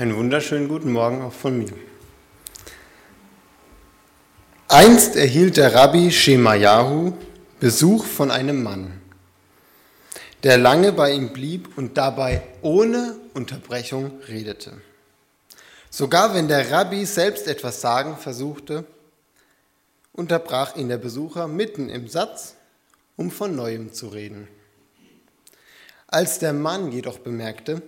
Einen wunderschönen guten Morgen auch von mir. Einst erhielt der Rabbi Shemayahu Besuch von einem Mann, der lange bei ihm blieb und dabei ohne Unterbrechung redete. Sogar wenn der Rabbi selbst etwas sagen versuchte, unterbrach ihn der Besucher mitten im Satz, um von neuem zu reden. Als der Mann jedoch bemerkte,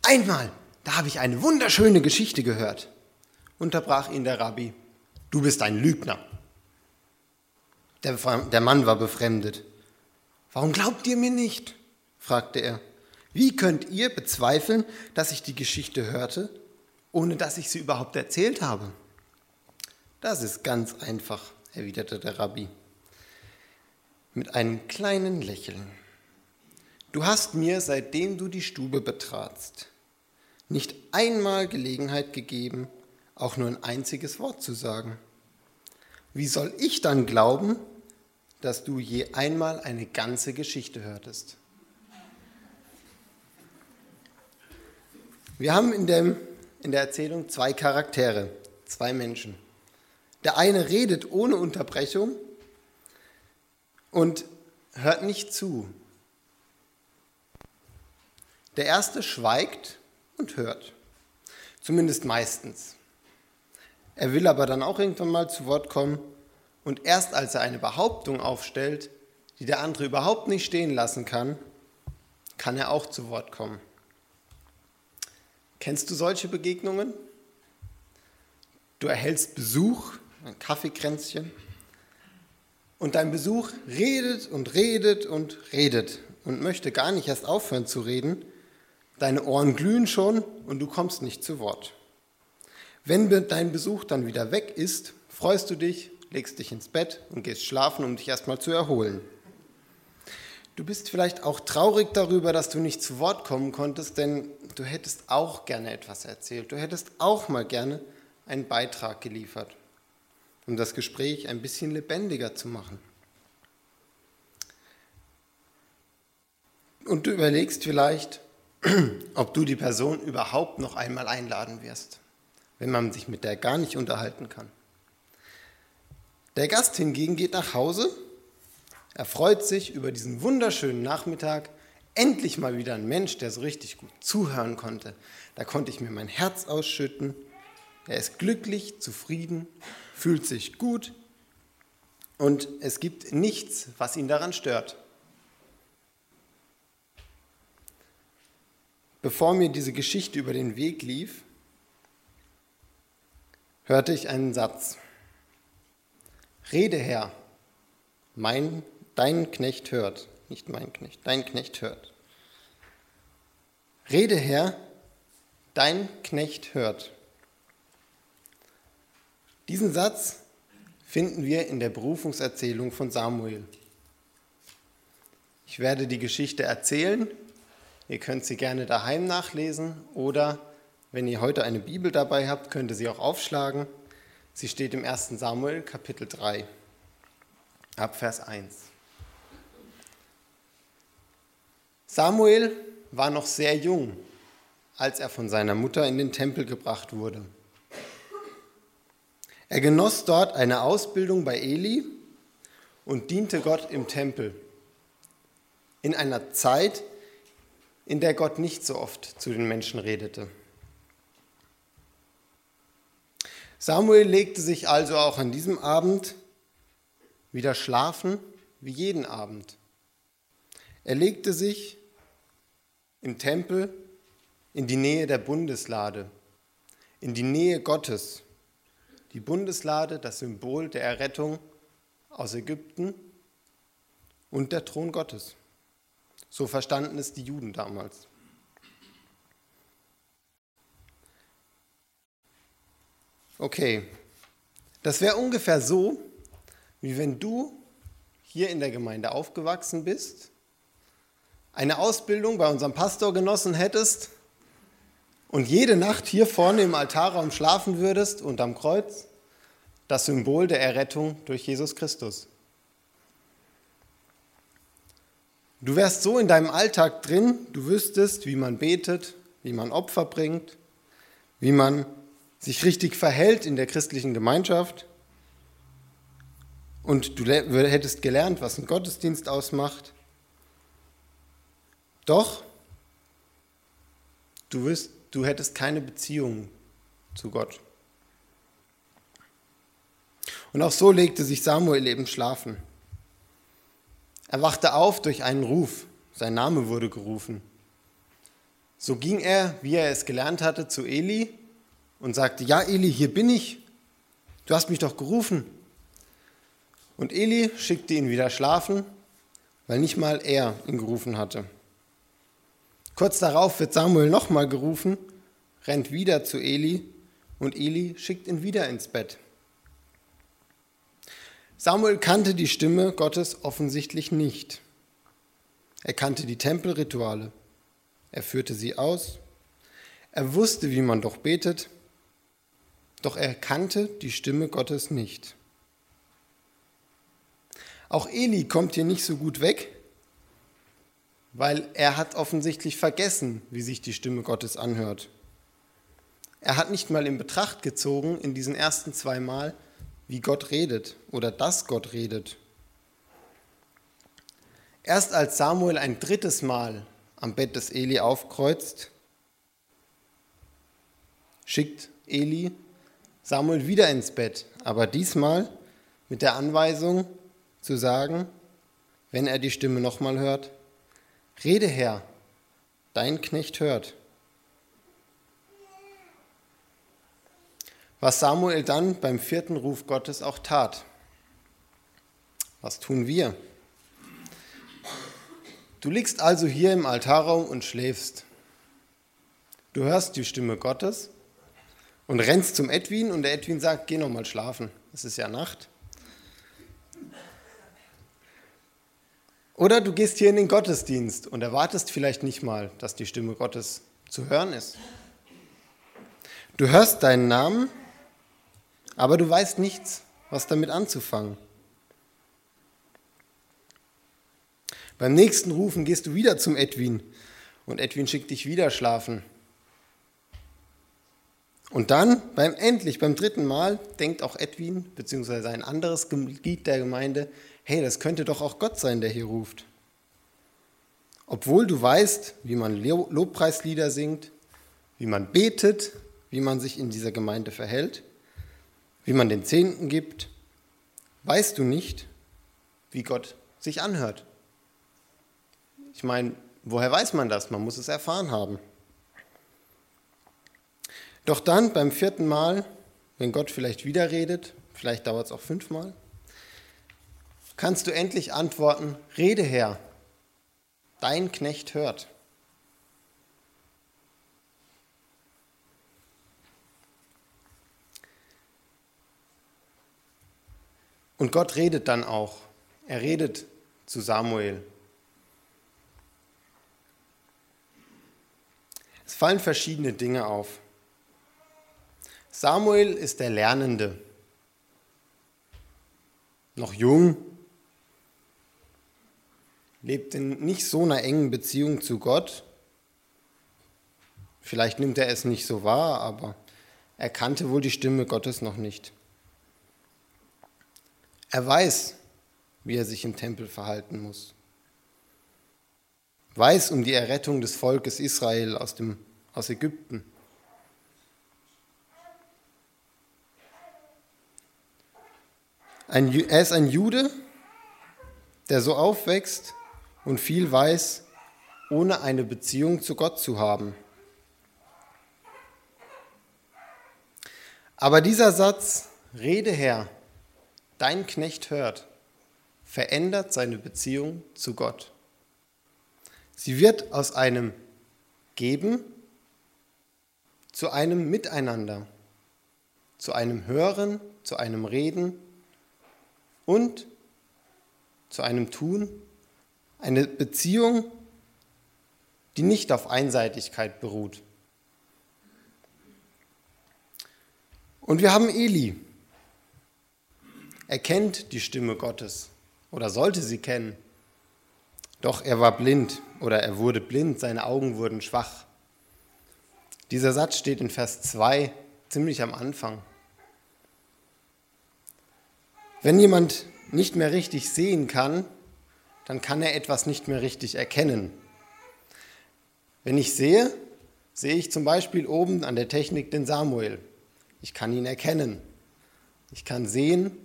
einmal, da habe ich eine wunderschöne Geschichte gehört, unterbrach ihn der Rabbi, du bist ein Lügner. Der, der Mann war befremdet. Warum glaubt ihr mir nicht? fragte er. Wie könnt ihr bezweifeln, dass ich die Geschichte hörte, ohne dass ich sie überhaupt erzählt habe? Das ist ganz einfach, erwiderte der Rabbi mit einem kleinen Lächeln. Du hast mir, seitdem du die Stube betratst, nicht einmal Gelegenheit gegeben, auch nur ein einziges Wort zu sagen. Wie soll ich dann glauben, dass du je einmal eine ganze Geschichte hörtest? Wir haben in, dem, in der Erzählung zwei Charaktere, zwei Menschen. Der eine redet ohne Unterbrechung und hört nicht zu. Der erste schweigt und hört, zumindest meistens. Er will aber dann auch irgendwann mal zu Wort kommen und erst als er eine Behauptung aufstellt, die der andere überhaupt nicht stehen lassen kann, kann er auch zu Wort kommen. Kennst du solche Begegnungen? Du erhältst Besuch, ein Kaffeekränzchen, und dein Besuch redet und redet und redet und möchte gar nicht erst aufhören zu reden. Deine Ohren glühen schon und du kommst nicht zu Wort. Wenn dein Besuch dann wieder weg ist, freust du dich, legst dich ins Bett und gehst schlafen, um dich erstmal zu erholen. Du bist vielleicht auch traurig darüber, dass du nicht zu Wort kommen konntest, denn du hättest auch gerne etwas erzählt. Du hättest auch mal gerne einen Beitrag geliefert um das Gespräch ein bisschen lebendiger zu machen. Und du überlegst vielleicht, ob du die Person überhaupt noch einmal einladen wirst, wenn man sich mit der gar nicht unterhalten kann. Der Gast hingegen geht nach Hause, er freut sich über diesen wunderschönen Nachmittag, endlich mal wieder ein Mensch, der so richtig gut zuhören konnte. Da konnte ich mir mein Herz ausschütten. Er ist glücklich, zufrieden fühlt sich gut und es gibt nichts, was ihn daran stört. Bevor mir diese Geschichte über den Weg lief, hörte ich einen Satz. Rede Herr, mein, dein Knecht hört, nicht mein Knecht, dein Knecht hört. Rede Herr, dein Knecht hört. Diesen Satz finden wir in der Berufungserzählung von Samuel. Ich werde die Geschichte erzählen. Ihr könnt sie gerne daheim nachlesen oder wenn ihr heute eine Bibel dabei habt, könnt ihr sie auch aufschlagen. Sie steht im 1. Samuel Kapitel 3 ab Vers 1. Samuel war noch sehr jung, als er von seiner Mutter in den Tempel gebracht wurde. Er genoss dort eine Ausbildung bei Eli und diente Gott im Tempel. In einer Zeit, in der Gott nicht so oft zu den Menschen redete. Samuel legte sich also auch an diesem Abend wieder schlafen, wie jeden Abend. Er legte sich im Tempel in die Nähe der Bundeslade, in die Nähe Gottes die Bundeslade, das Symbol der Errettung aus Ägypten und der Thron Gottes. So verstanden es die Juden damals. Okay, das wäre ungefähr so, wie wenn du hier in der Gemeinde aufgewachsen bist, eine Ausbildung bei unserem Pastor genossen hättest und jede Nacht hier vorne im Altarraum schlafen würdest unterm Kreuz, das Symbol der Errettung durch Jesus Christus. Du wärst so in deinem Alltag drin, du wüsstest, wie man betet, wie man Opfer bringt, wie man sich richtig verhält in der christlichen Gemeinschaft. Und du hättest gelernt, was ein Gottesdienst ausmacht. Doch du, wirst, du hättest keine Beziehung zu Gott. Und auch so legte sich Samuel eben schlafen. Er wachte auf durch einen Ruf. Sein Name wurde gerufen. So ging er, wie er es gelernt hatte, zu Eli und sagte, ja Eli, hier bin ich. Du hast mich doch gerufen. Und Eli schickte ihn wieder schlafen, weil nicht mal er ihn gerufen hatte. Kurz darauf wird Samuel nochmal gerufen, rennt wieder zu Eli und Eli schickt ihn wieder ins Bett. Samuel kannte die Stimme Gottes offensichtlich nicht. Er kannte die Tempelrituale. Er führte sie aus. Er wusste, wie man doch betet. Doch er kannte die Stimme Gottes nicht. Auch Eli kommt hier nicht so gut weg, weil er hat offensichtlich vergessen, wie sich die Stimme Gottes anhört. Er hat nicht mal in Betracht gezogen in diesen ersten zwei Mal, wie Gott redet oder dass Gott redet. Erst als Samuel ein drittes Mal am Bett des Eli aufkreuzt, schickt Eli Samuel wieder ins Bett, aber diesmal mit der Anweisung zu sagen, wenn er die Stimme nochmal hört, Rede Herr, dein Knecht hört. Was Samuel dann beim vierten Ruf Gottes auch tat. Was tun wir? Du liegst also hier im Altarraum und schläfst. Du hörst die Stimme Gottes und rennst zum Edwin und der Edwin sagt, geh nochmal schlafen, es ist ja Nacht. Oder du gehst hier in den Gottesdienst und erwartest vielleicht nicht mal, dass die Stimme Gottes zu hören ist. Du hörst deinen Namen aber du weißt nichts, was damit anzufangen. Beim nächsten Rufen gehst du wieder zum Edwin und Edwin schickt dich wieder schlafen. Und dann, beim endlich, beim dritten Mal, denkt auch Edwin, beziehungsweise ein anderes Glied der Gemeinde, hey, das könnte doch auch Gott sein, der hier ruft. Obwohl du weißt, wie man Lobpreislieder singt, wie man betet, wie man sich in dieser Gemeinde verhält, wie man den Zehnten gibt, weißt du nicht, wie Gott sich anhört. Ich meine, woher weiß man das? Man muss es erfahren haben. Doch dann beim vierten Mal, wenn Gott vielleicht wieder redet, vielleicht dauert es auch fünfmal, kannst du endlich antworten, rede Herr, dein Knecht hört. Und Gott redet dann auch. Er redet zu Samuel. Es fallen verschiedene Dinge auf. Samuel ist der Lernende, noch jung, lebt in nicht so einer engen Beziehung zu Gott. Vielleicht nimmt er es nicht so wahr, aber er kannte wohl die Stimme Gottes noch nicht. Er weiß, wie er sich im Tempel verhalten muss. Weiß um die Errettung des Volkes Israel aus, dem, aus Ägypten. Ein, er ist ein Jude, der so aufwächst und viel weiß, ohne eine Beziehung zu Gott zu haben. Aber dieser Satz, Rede Herr, dein Knecht hört, verändert seine Beziehung zu Gott. Sie wird aus einem Geben zu einem Miteinander, zu einem Hören, zu einem Reden und zu einem Tun. Eine Beziehung, die nicht auf Einseitigkeit beruht. Und wir haben Eli, er kennt die Stimme Gottes oder sollte sie kennen. Doch er war blind oder er wurde blind, seine Augen wurden schwach. Dieser Satz steht in Vers 2 ziemlich am Anfang. Wenn jemand nicht mehr richtig sehen kann, dann kann er etwas nicht mehr richtig erkennen. Wenn ich sehe, sehe ich zum Beispiel oben an der Technik den Samuel. Ich kann ihn erkennen. Ich kann sehen,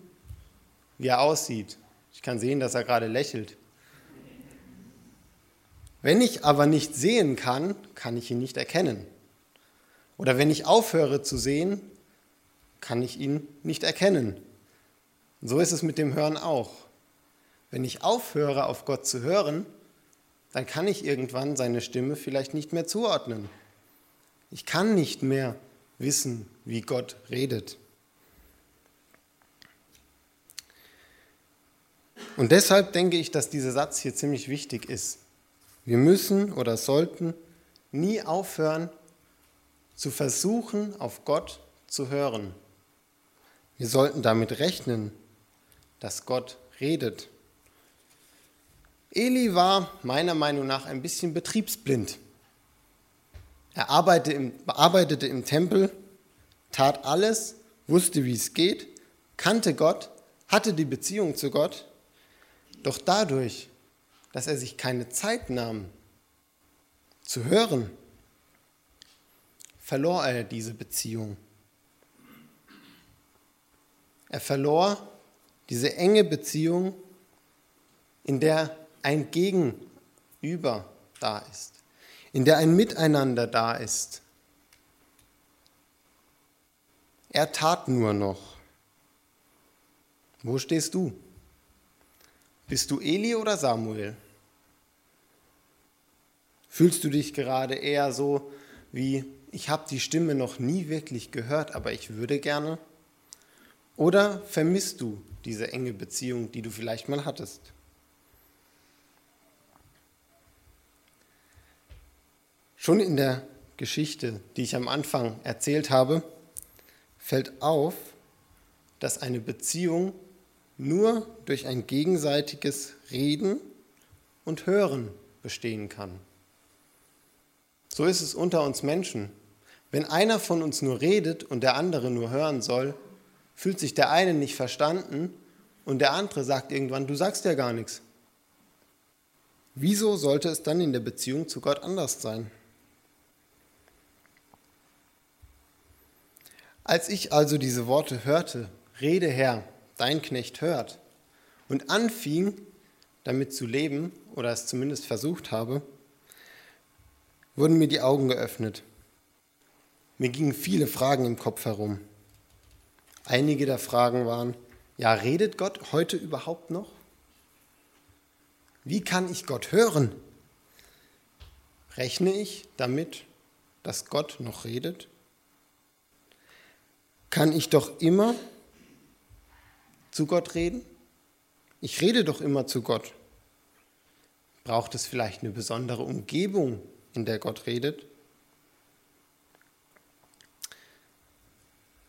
wie er aussieht. Ich kann sehen, dass er gerade lächelt. Wenn ich aber nicht sehen kann, kann ich ihn nicht erkennen. Oder wenn ich aufhöre zu sehen, kann ich ihn nicht erkennen. Und so ist es mit dem Hören auch. Wenn ich aufhöre, auf Gott zu hören, dann kann ich irgendwann seine Stimme vielleicht nicht mehr zuordnen. Ich kann nicht mehr wissen, wie Gott redet. Und deshalb denke ich, dass dieser Satz hier ziemlich wichtig ist. Wir müssen oder sollten nie aufhören zu versuchen, auf Gott zu hören. Wir sollten damit rechnen, dass Gott redet. Eli war meiner Meinung nach ein bisschen betriebsblind. Er arbeitete im, Tempel, tat alles, wusste, wie es geht, kannte Gott, hatte die Beziehung zu Gott, doch dadurch, dass er sich keine Zeit nahm zu hören, verlor er diese Beziehung. Er verlor diese enge Beziehung, in der ein Gegenüber da ist, in der ein Miteinander da ist. Er tat nur noch. Wo stehst du? Bist du Eli oder Samuel? Fühlst du dich gerade eher so wie ich habe die Stimme noch nie wirklich gehört, aber ich würde gerne? Oder vermisst du diese enge Beziehung, die du vielleicht mal hattest? Schon in der Geschichte, die ich am Anfang erzählt habe, fällt auf, dass eine Beziehung nur durch ein gegenseitiges Reden und Hören bestehen kann. So ist es unter uns Menschen. Wenn einer von uns nur redet und der andere nur hören soll, fühlt sich der eine nicht verstanden und der andere sagt irgendwann, du sagst ja gar nichts. Wieso sollte es dann in der Beziehung zu Gott anders sein? Als ich also diese Worte hörte, Rede Herr, dein Knecht hört, und anfing, damit zu leben, oder es zumindest versucht habe, wurden mir die Augen geöffnet. Mir gingen viele Fragen im Kopf herum. Einige der Fragen waren, ja, redet Gott heute überhaupt noch? Wie kann ich Gott hören? Rechne ich damit, dass Gott noch redet? Kann ich doch immer zu Gott reden? Ich rede doch immer zu Gott. Braucht es vielleicht eine besondere Umgebung, in der Gott redet?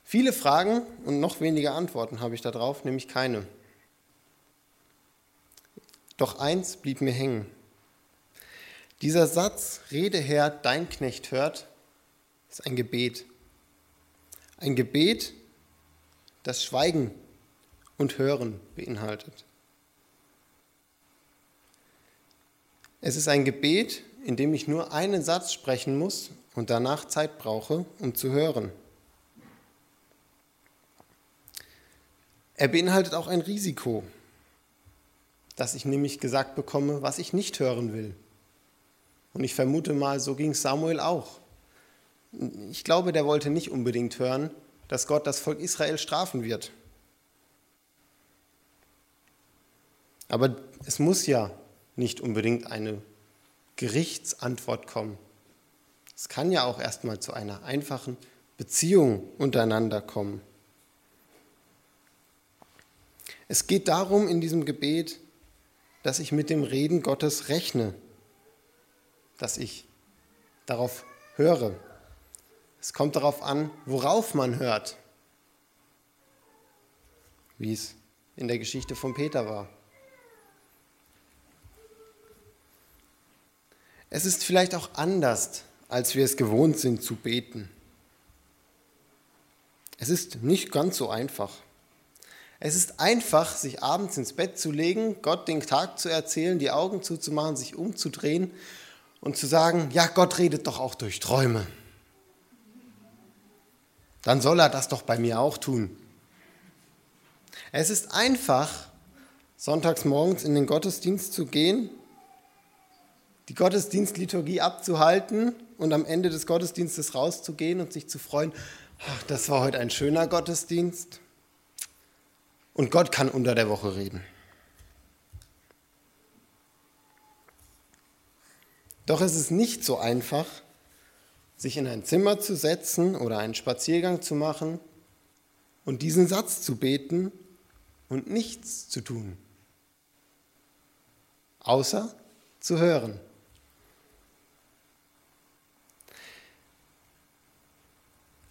Viele Fragen und noch weniger Antworten habe ich darauf, nämlich keine. Doch eins blieb mir hängen. Dieser Satz, Rede Herr, dein Knecht hört, ist ein Gebet. Ein Gebet, das Schweigen und Hören beinhaltet. Es ist ein Gebet, in dem ich nur einen Satz sprechen muss und danach Zeit brauche, um zu hören. Er beinhaltet auch ein Risiko, dass ich nämlich gesagt bekomme, was ich nicht hören will. Und ich vermute mal, so ging Samuel auch. Ich glaube, der wollte nicht unbedingt hören, dass Gott das Volk Israel strafen wird. Aber es muss ja nicht unbedingt eine Gerichtsantwort kommen. Es kann ja auch erstmal zu einer einfachen Beziehung untereinander kommen. Es geht darum in diesem Gebet, dass ich mit dem Reden Gottes rechne, dass ich darauf höre. Es kommt darauf an, worauf man hört, wie es in der Geschichte von Peter war. Es ist vielleicht auch anders als wir es gewohnt sind zu beten. Es ist nicht ganz so einfach. Es ist einfach, sich abends ins Bett zu legen, Gott den Tag zu erzählen, die Augen zuzumachen, sich umzudrehen und zu sagen, ja, Gott redet doch auch durch Träume. Dann soll er das doch bei mir auch tun. Es ist einfach, sonntags morgens in den Gottesdienst zu gehen, die Gottesdienstliturgie abzuhalten und am Ende des Gottesdienstes rauszugehen und sich zu freuen, ach, das war heute ein schöner Gottesdienst. Und Gott kann unter der Woche reden. Doch es ist nicht so einfach, sich in ein Zimmer zu setzen oder einen Spaziergang zu machen und diesen Satz zu beten und nichts zu tun, außer zu hören.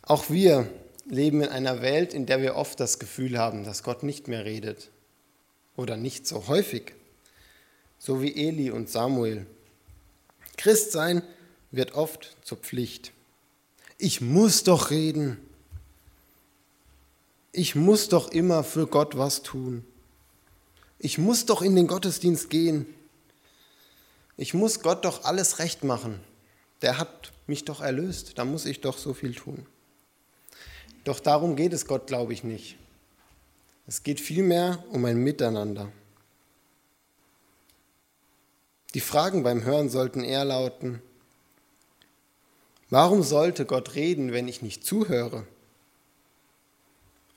Auch wir leben in einer Welt, in der wir oft das Gefühl haben, dass Gott nicht mehr redet oder nicht so häufig, so wie Eli und Samuel. Christsein wird oft zur Pflicht. Ich muss doch reden. Ich muss doch immer für Gott was tun. Ich muss doch in den Gottesdienst gehen. Ich muss Gott doch alles recht machen. Der hat mich doch erlöst. Da muss ich doch so viel tun. Doch darum geht es Gott, glaube ich, nicht. Es geht vielmehr um ein Miteinander. Die Fragen beim Hören sollten eher lauten, warum sollte Gott reden, wenn ich nicht zuhöre?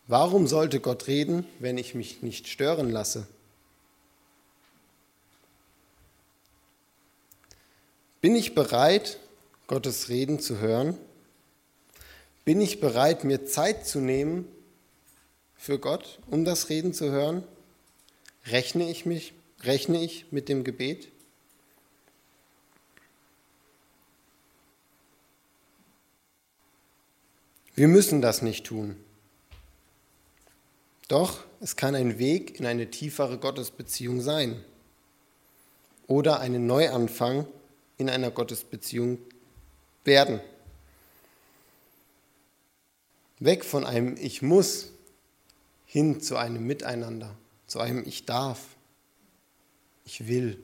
Warum sollte Gott reden, wenn ich mich nicht stören lasse? Bin ich bereit, Gottes Reden zu hören? Bin ich bereit, mir Zeit zu nehmen für Gott, um das Reden zu hören? Rechne ich mich, rechne ich mit dem Gebet? Wir müssen das nicht tun. Doch es kann ein Weg in eine tiefere Gottesbeziehung sein oder einen Neuanfang in einer Gottesbeziehung werden. Weg von einem Ich muss hin zu einem Miteinander, zu einem Ich darf, ich will.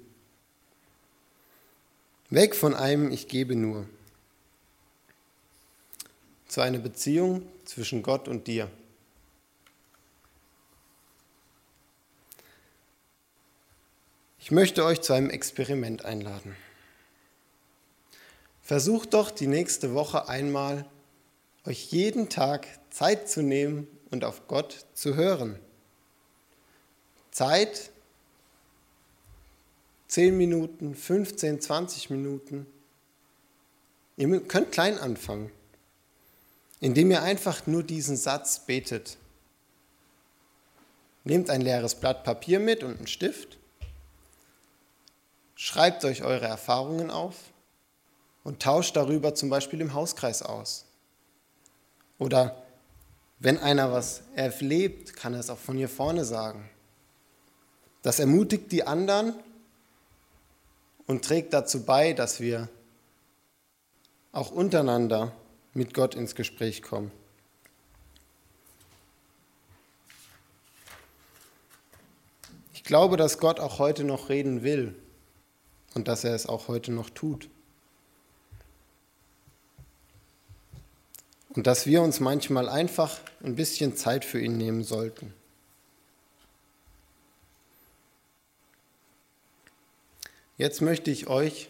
Weg von einem Ich gebe nur zu einer Beziehung zwischen Gott und dir. Ich möchte euch zu einem Experiment einladen. Versucht doch die nächste Woche einmal euch jeden Tag Zeit zu nehmen und auf Gott zu hören. Zeit, 10 Minuten, 15, 20 Minuten. Ihr könnt klein anfangen, indem ihr einfach nur diesen Satz betet. Nehmt ein leeres Blatt Papier mit und einen Stift, schreibt euch eure Erfahrungen auf und tauscht darüber zum Beispiel im Hauskreis aus. Oder wenn einer was erlebt, kann er es auch von hier vorne sagen. Das ermutigt die anderen und trägt dazu bei, dass wir auch untereinander mit Gott ins Gespräch kommen. Ich glaube, dass Gott auch heute noch reden will und dass er es auch heute noch tut. Und dass wir uns manchmal einfach ein bisschen Zeit für ihn nehmen sollten. Jetzt möchte ich euch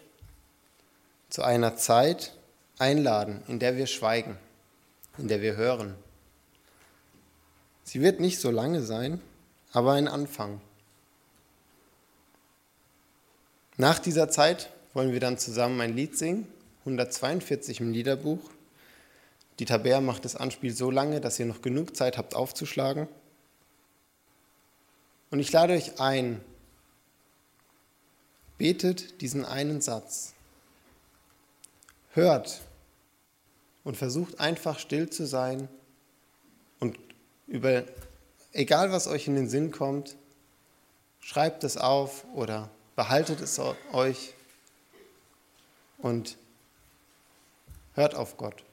zu einer Zeit einladen, in der wir schweigen, in der wir hören. Sie wird nicht so lange sein, aber ein Anfang. Nach dieser Zeit wollen wir dann zusammen ein Lied singen, 142 im Liederbuch. Die Tabea macht das Anspiel so lange, dass ihr noch genug Zeit habt aufzuschlagen. Und ich lade euch ein, betet diesen einen Satz, hört und versucht einfach still zu sein und über, egal was euch in den Sinn kommt, schreibt es auf oder behaltet es euch und Hört auf Gott.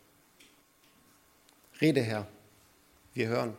Rede, Herr. Wir hören.